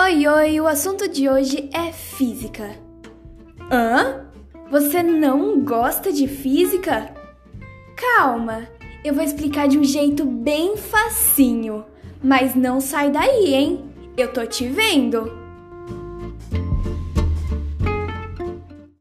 Oi, oi, o assunto de hoje é física. Hã? Você não gosta de física? Calma, eu vou explicar de um jeito bem facinho. Mas não sai daí, hein? Eu tô te vendo.